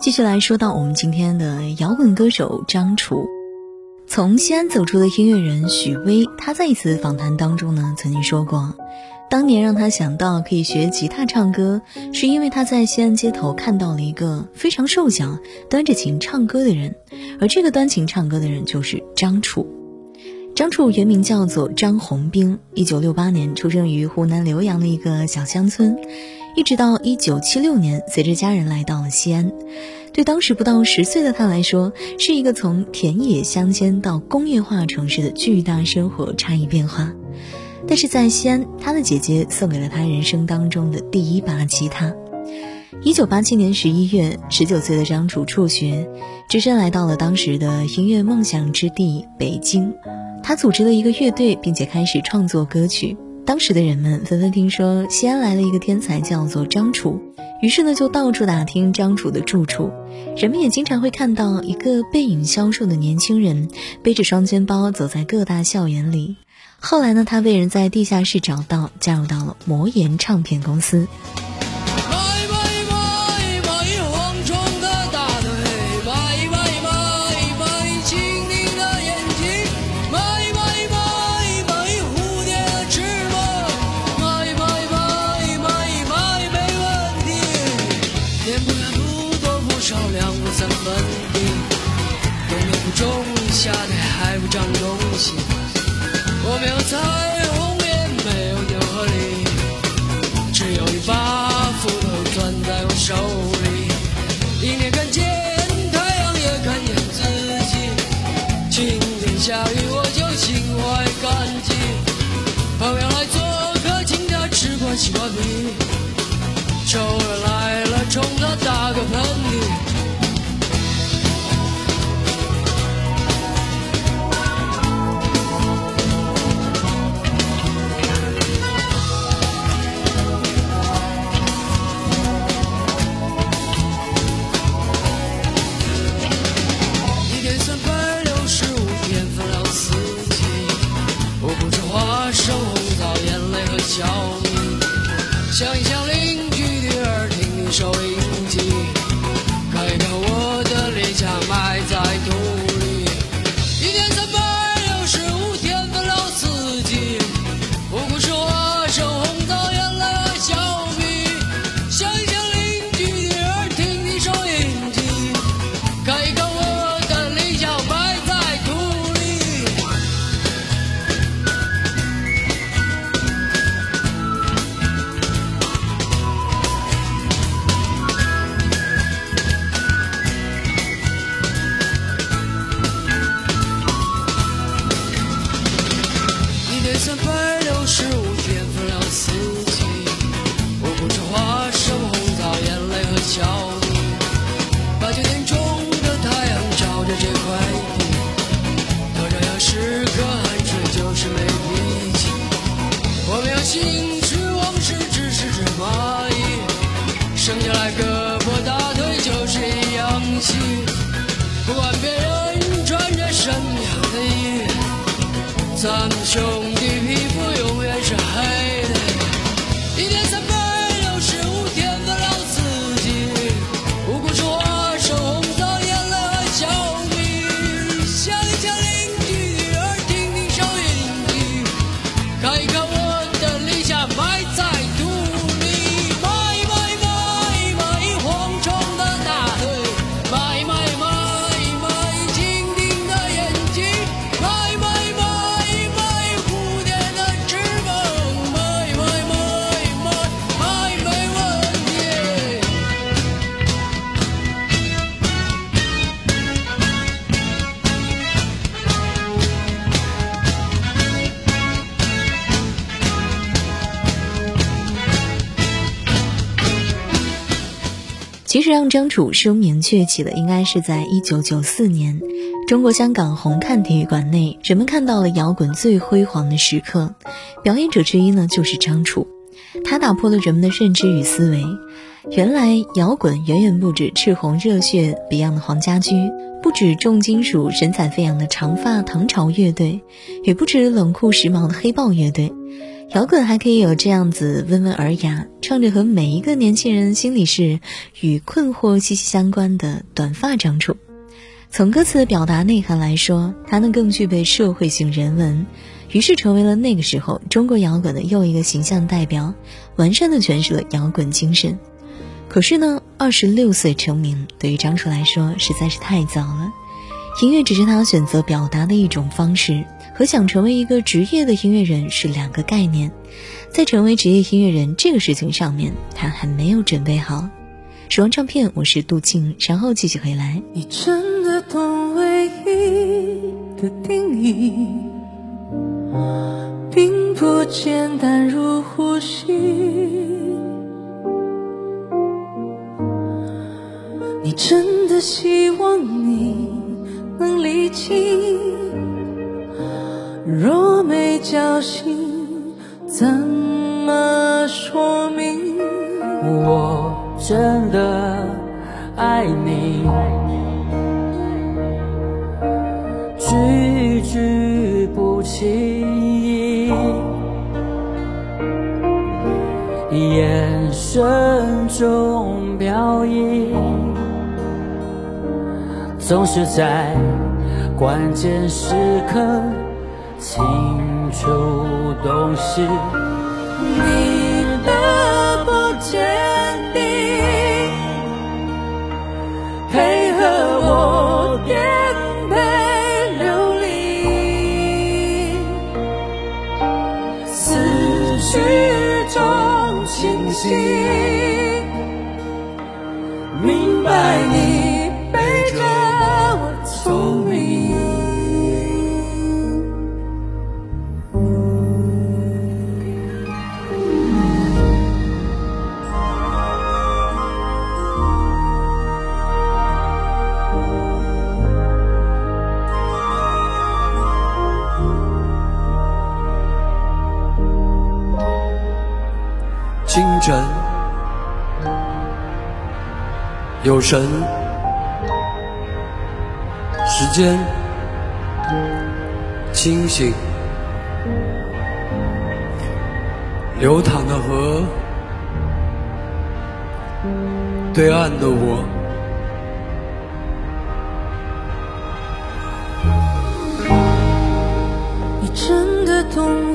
继续来说到我们今天的摇滚歌手张楚，从西安走出的音乐人许巍，他在一次访谈当中呢，曾经说过，当年让他想到可以学吉他唱歌，是因为他在西安街头看到了一个非常瘦小、端着琴唱歌的人，而这个端琴唱歌的人就是张楚。张楚原名叫做张宏兵，一九六八年出生于湖南浏阳的一个小乡村。一直到一九七六年，随着家人来到了西安，对当时不到十岁的他来说，是一个从田野乡间到工业化城市的巨大生活差异变化。但是在西安，他的姐姐送给了他人生当中的第一把吉他。一九八七年十一月，十九岁的张楚辍学，只身来到了当时的音乐梦想之地北京。他组织了一个乐队，并且开始创作歌曲。当时的人们纷纷听说西安来了一个天才，叫做张楚，于是呢就到处打听张楚的住处。人们也经常会看到一个背影消瘦的年轻人，背着双肩包走在各大校园里。后来呢，他被人在地下室找到，加入到了魔岩唱片公司。西瓜皮，仇人来了，冲他打个喷嚏。showing, showing. 咱们兄弟皮肤永远是黑其实让张楚声名鹊起的，应该是在一九九四年，中国香港红磡体育馆内，人们看到了摇滚最辉煌的时刻。表演者之一呢，就是张楚，他打破了人们的认知与思维。原来摇滚远远不止赤红热血 Beyond 的黄家驹，不止重金属神采飞扬的长发唐朝乐队，也不止冷酷时髦的黑豹乐队。摇滚还可以有这样子温文尔雅，唱着和每一个年轻人心里事与困惑息息相关的短发张楚。从歌词的表达内涵来说，它呢更具备社会性人文，于是成为了那个时候中国摇滚的又一个形象代表，完善的诠释了摇滚精神。可是呢，二十六岁成名对于张楚来说实在是太早了，音乐只是他选择表达的一种方式。和想成为一个职业的音乐人是两个概念，在成为职业音乐人这个事情上面，他还没有准备好。时光唱片，我是杜静，稍后继续回来。你真的懂唯一的定义，并不简单如呼吸。你真的希望你能理清。若没交心，怎么说明我真的爱你？句句不轻易，眼神中总是在关键时刻。清楚东西，你的不坚定，配合我颠沛流离，思绪中清晰，明白你背着聪明。清晨，有神，时间清醒，流淌的河，对岸的我，你真的懂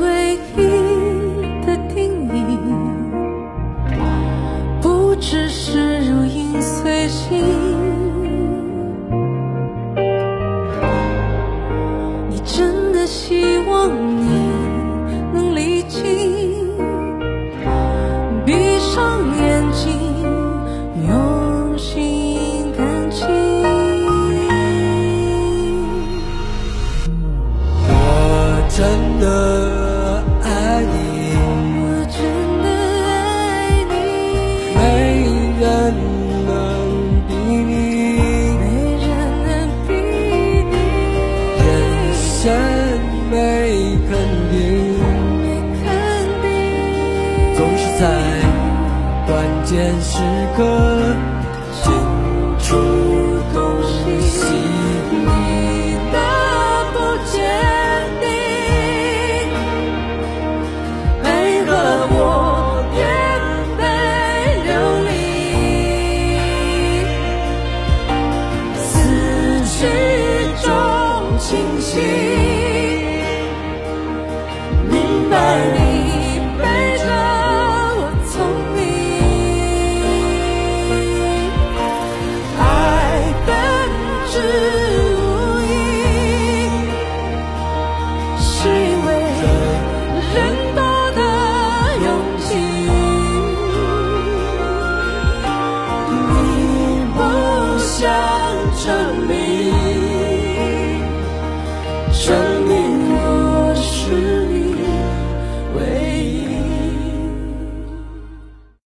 关键时刻清楚洞悉你的不坚定配合我颠沛流离思绪中清醒明白你。